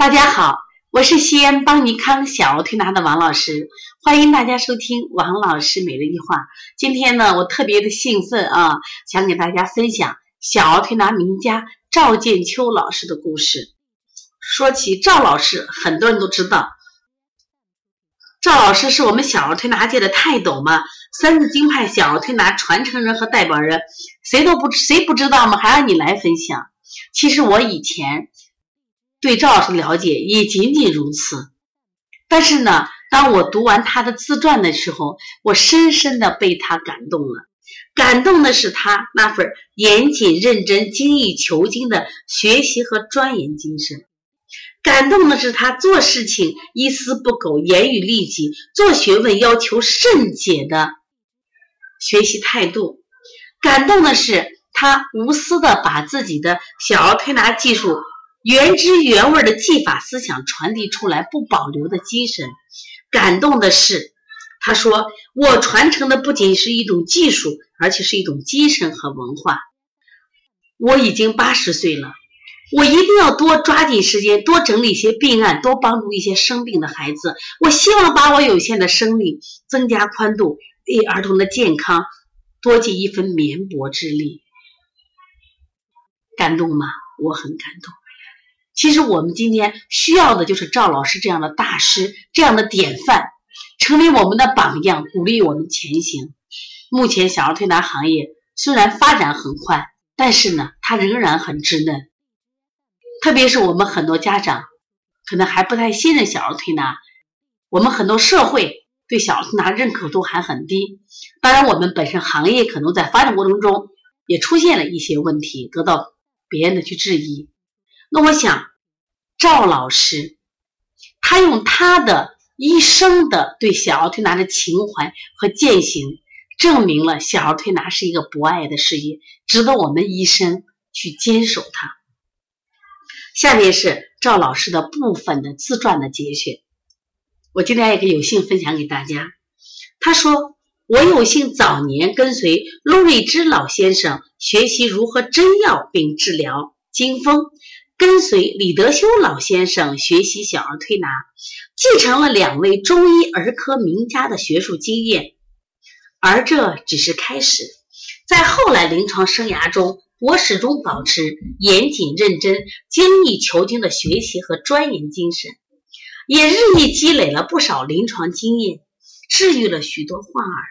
大家好，我是西安邦尼康小儿推拿的王老师，欢迎大家收听王老师每日一话。今天呢，我特别的兴奋啊，想给大家分享小儿推拿名家赵建秋老师的故事。说起赵老师，很多人都知道，赵老师是我们小儿推拿界的泰斗嘛，三字经派小儿推拿传承人和代表人，谁都不谁不知道吗？还让你来分享。其实我以前。对赵老师了解也仅仅如此，但是呢，当我读完他的自传的时候，我深深的被他感动了。感动的是他那份严谨认真、精益求精的学习和钻研精神，感动的是他做事情一丝不苟、严于律己、做学问要求甚解的学习态度，感动的是他无私的把自己的小儿推拿技术。原汁原味的技法思想传递出来，不保留的精神。感动的是，他说：“我传承的不仅是一种技术，而且是一种精神和文化。”我已经八十岁了，我一定要多抓紧时间，多整理一些病案，多帮助一些生病的孩子。我希望把我有限的生命增加宽度，为儿童的健康多尽一份绵薄之力。感动吗？我很感动。其实我们今天需要的就是赵老师这样的大师，这样的典范，成为我们的榜样，鼓励我们前行。目前小儿推拿行业虽然发展很快，但是呢，它仍然很稚嫩。特别是我们很多家长可能还不太信任小儿推拿，我们很多社会对小儿推拿认可度还很低。当然，我们本身行业可能在发展过程中也出现了一些问题，得到别人的去质疑。那我想，赵老师他用他的一生的对小儿推拿的情怀和践行，证明了小儿推拿是一个博爱的事业，值得我们一生去坚守它。下面是赵老师的部分的自传的节选，我今天也可以有幸分享给大家。他说：“我有幸早年跟随陆瑞芝老先生学习如何针药并治疗惊风。”跟随李德修老先生学习小儿推拿，继承了两位中医儿科名家的学术经验，而这只是开始。在后来临床生涯中，我始终保持严谨认真、精益求精的学习和钻研精神，也日益积累了不少临床经验，治愈了许多患儿。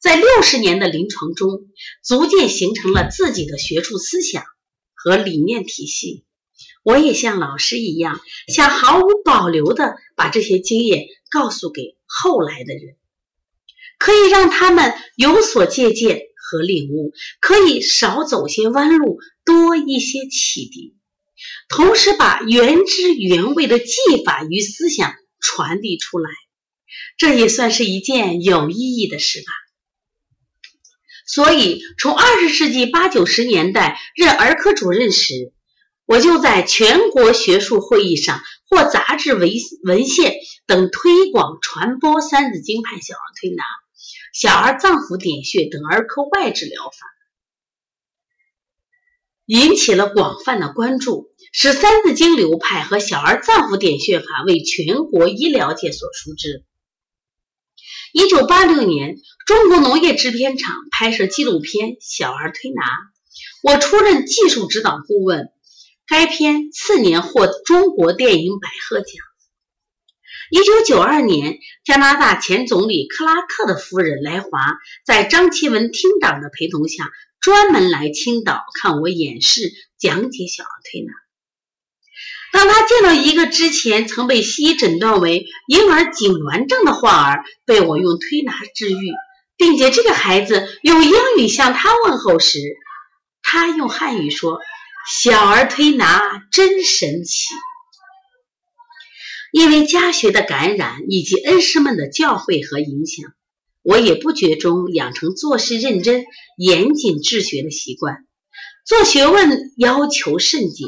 在六十年的临床中，逐渐形成了自己的学术思想。和理念体系，我也像老师一样，想毫无保留的把这些经验告诉给后来的人，可以让他们有所借鉴和领悟，可以少走些弯路，多一些启迪，同时把原汁原味的技法与思想传递出来，这也算是一件有意义的事吧。所以，从二十世纪八九十年代任儿科主任时，我就在全国学术会议上或杂志文文献等推广传播三字经派小儿推拿、小儿脏腑点穴等儿科外治疗法，引起了广泛的关注，使三字经流派和小儿脏腑点穴法为全国医疗界所熟知。一九八六年，中国农业制片厂拍摄纪录片《小儿推拿》，我出任技术指导顾问。该片次年获中国电影百合奖。一九九二年，加拿大前总理克拉克的夫人来华，在张其文厅长的陪同下，专门来青岛看我演示讲解小儿推拿。当他见到一个之前曾被西医诊断为婴儿痉挛症的患儿被我用推拿治愈，并且这个孩子用英语向他问候时，他用汉语说：“小儿推拿真神奇。”因为家学的感染以及恩师们的教诲和影响，我也不觉中养成做事认真、严谨治学的习惯，做学问要求甚谨。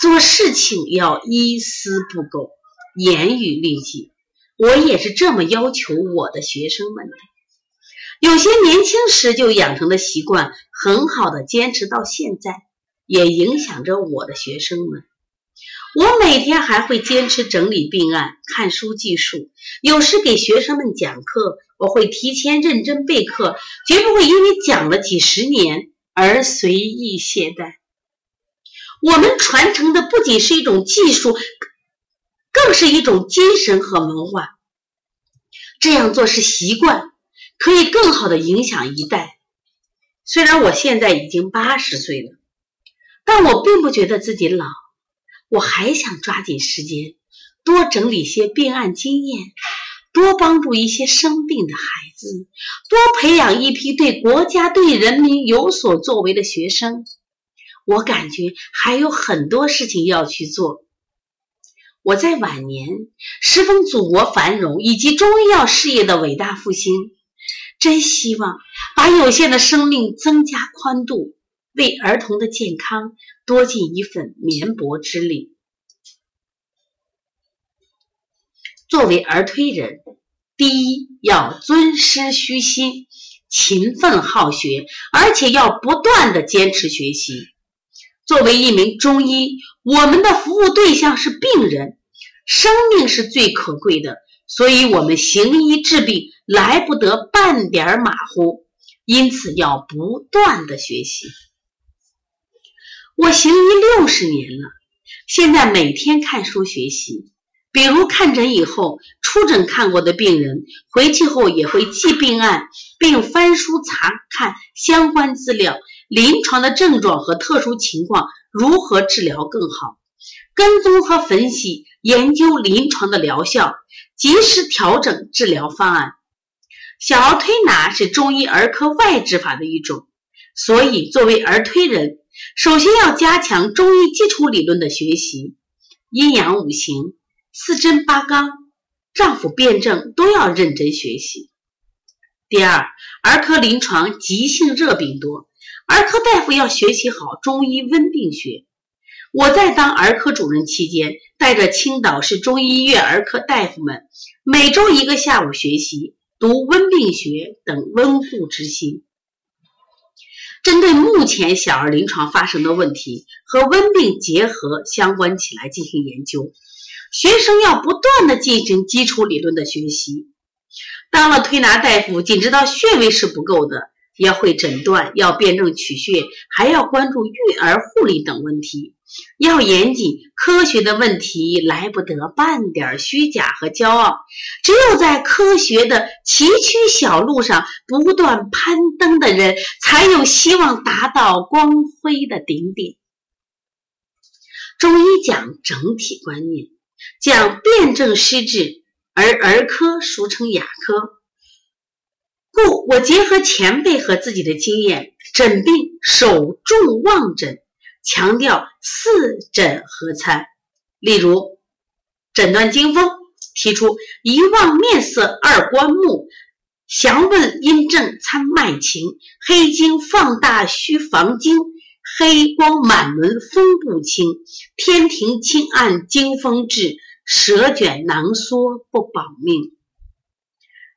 做事情要一丝不苟，严于律己。我也是这么要求我的学生们的。有些年轻时就养成的习惯，很好的坚持到现在，也影响着我的学生们。我每天还会坚持整理病案、看书记数，有时给学生们讲课，我会提前认真备课，绝不会因为讲了几十年而随意懈怠。我们传承的不仅是一种技术，更是一种精神和文化。这样做是习惯，可以更好的影响一代。虽然我现在已经八十岁了，但我并不觉得自己老。我还想抓紧时间，多整理些病案经验，多帮助一些生病的孩子，多培养一批对国家、对人民有所作为的学生。我感觉还有很多事情要去做。我在晚年十分祖国繁荣以及中医药事业的伟大复兴，真希望把有限的生命增加宽度。为儿童的健康多尽一份绵薄之力。作为儿推人，第一要尊师虚心、勤奋好学，而且要不断的坚持学习。作为一名中医，我们的服务对象是病人，生命是最可贵的，所以我们行医治病来不得半点马虎，因此要不断的学习。我行医六十年了，现在每天看书学习。比如看诊以后，出诊看过的病人回去后也会记病案，并翻书查看相关资料，临床的症状和特殊情况如何治疗更好，跟踪和分析研究临床的疗效，及时调整治疗方案。小儿推拿是中医儿科外治法的一种，所以作为儿推人。首先要加强中医基础理论的学习，阴阳五行、四针八纲、脏腑辩证都要认真学习。第二，儿科临床急性热病多，儿科大夫要学习好中医温病学。我在当儿科主任期间，带着青岛市中医医院儿科大夫们，每周一个下午学习读温病学等温故知新。针对目前小儿临床发生的问题和温病结合相关起来进行研究，学生要不断的进行基础理论的学习。当了推拿大夫，仅知道穴位是不够的，要会诊断，要辩证取穴，还要关注育儿护理等问题。要严谨，科学的问题来不得半点虚假和骄傲。只有在科学的崎岖小路上不断攀登的人，才有希望达到光辉的顶点。中医讲整体观念，讲辨证施治，而儿科俗称哑科。故我结合前辈和自己的经验，诊病首重望诊。强调四诊合参，例如诊断惊风，提出一望面色，二观目，详问阴症参脉情，黑经放大须防惊，黑光满轮风不清，天庭清暗惊风至，舌卷囊缩不保命。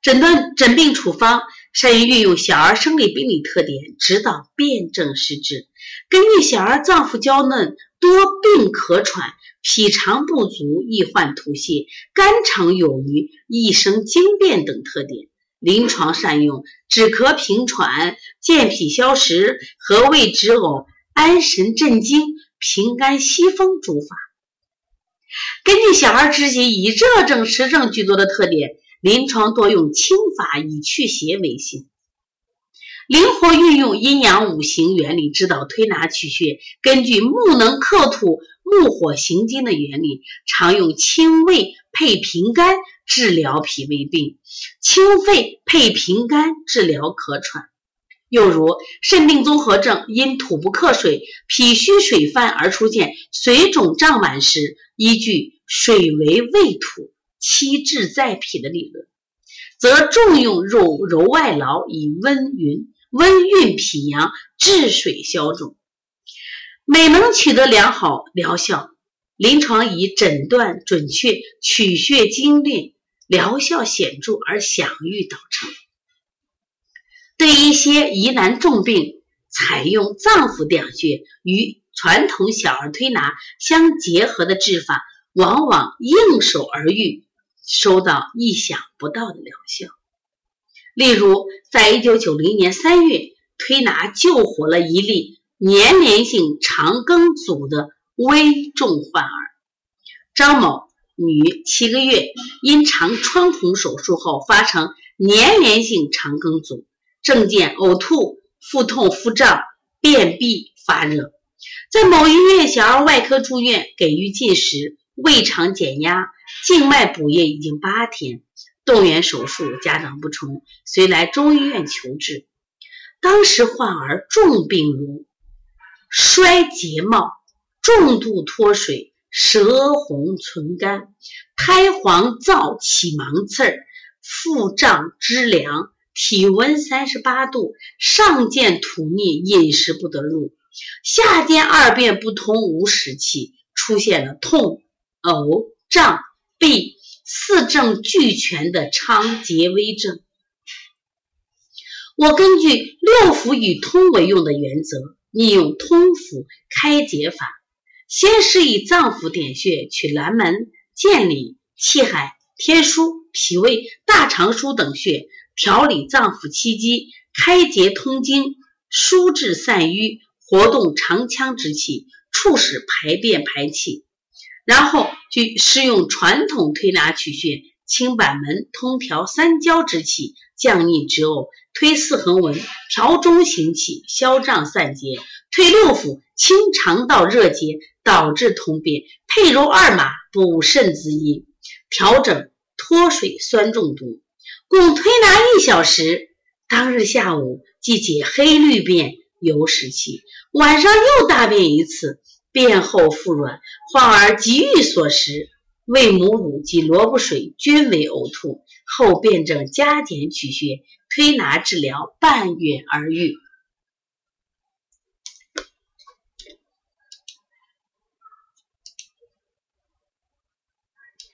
诊断诊病处方，善于运用小儿生理病理特点，指导辨证施治。根据小儿脏腑娇嫩、多病咳喘、脾肠不足易患吐泻、肝肠有余易生惊便等特点，临床善用止咳平喘、健脾消食、和胃止呕、安神镇惊、平肝息风诸法。根据小儿之疾以热症、湿症居多的特点。临床多用清法以祛邪为先，灵活运用阴阳五行原理指导推拿取穴。根据木能克土、木火行金的原理，常用清胃配平肝治疗脾胃病，清肺配平肝治疗咳喘。又如肾病综合症因土不克水、脾虚水泛而出现水肿胀满时，依据水为胃土。其志在脾的理论，则重用揉揉外劳以温匀温运脾阳，治水消肿，每能取得良好疗效。临床以诊断准确、取穴精炼，疗效显著而享誉导成。对一些疑难重病，采用脏腑两穴与传统小儿推拿相结合的治法，往往应手而愈，收到意想不到的疗效。例如，在一九九零年三月，推拿救活了一例粘连性肠梗阻的危重患儿张某，女，七个月，因肠穿孔手术后发成粘连性肠梗阻，症见呕吐、腹痛、腹胀、便秘、发热，在某医院小儿外科住院，给予进食、胃肠减压、静脉补液已经八天。动员手术，家长不从，遂来中医院求治。当时患儿重病如衰睫毛、重度脱水、舌红唇干、苔黄燥起芒刺儿、腹胀肢凉、体温三十八度，上见吐逆，饮食不得入，下见二便不通，无食气，出现了痛、呕、胀、闭。四症俱全的肠结微症，我根据六腑与通为用的原则，利用通腑开解法，先是以脏腑点穴，取阑门、建里、气海、天枢、脾胃、大肠腧等穴，调理脏腑气机，开结通经，疏滞散瘀，活动肠腔之气，促使排便排气。然后去施用传统推拿取穴，清板门，通调三焦之气，降逆止呕，推四横纹，调中行气，消胀散结，推六腑，清肠道热结，导致通便，配揉二马，补肾滋阴，调整脱水酸中毒，共推拿一小时。当日下午即解黑绿便，有时期，晚上又大便一次。便后腹软，患儿急欲所食，喂母乳及萝卜水均为呕吐，后辩证加减取穴，推拿治疗半月而愈。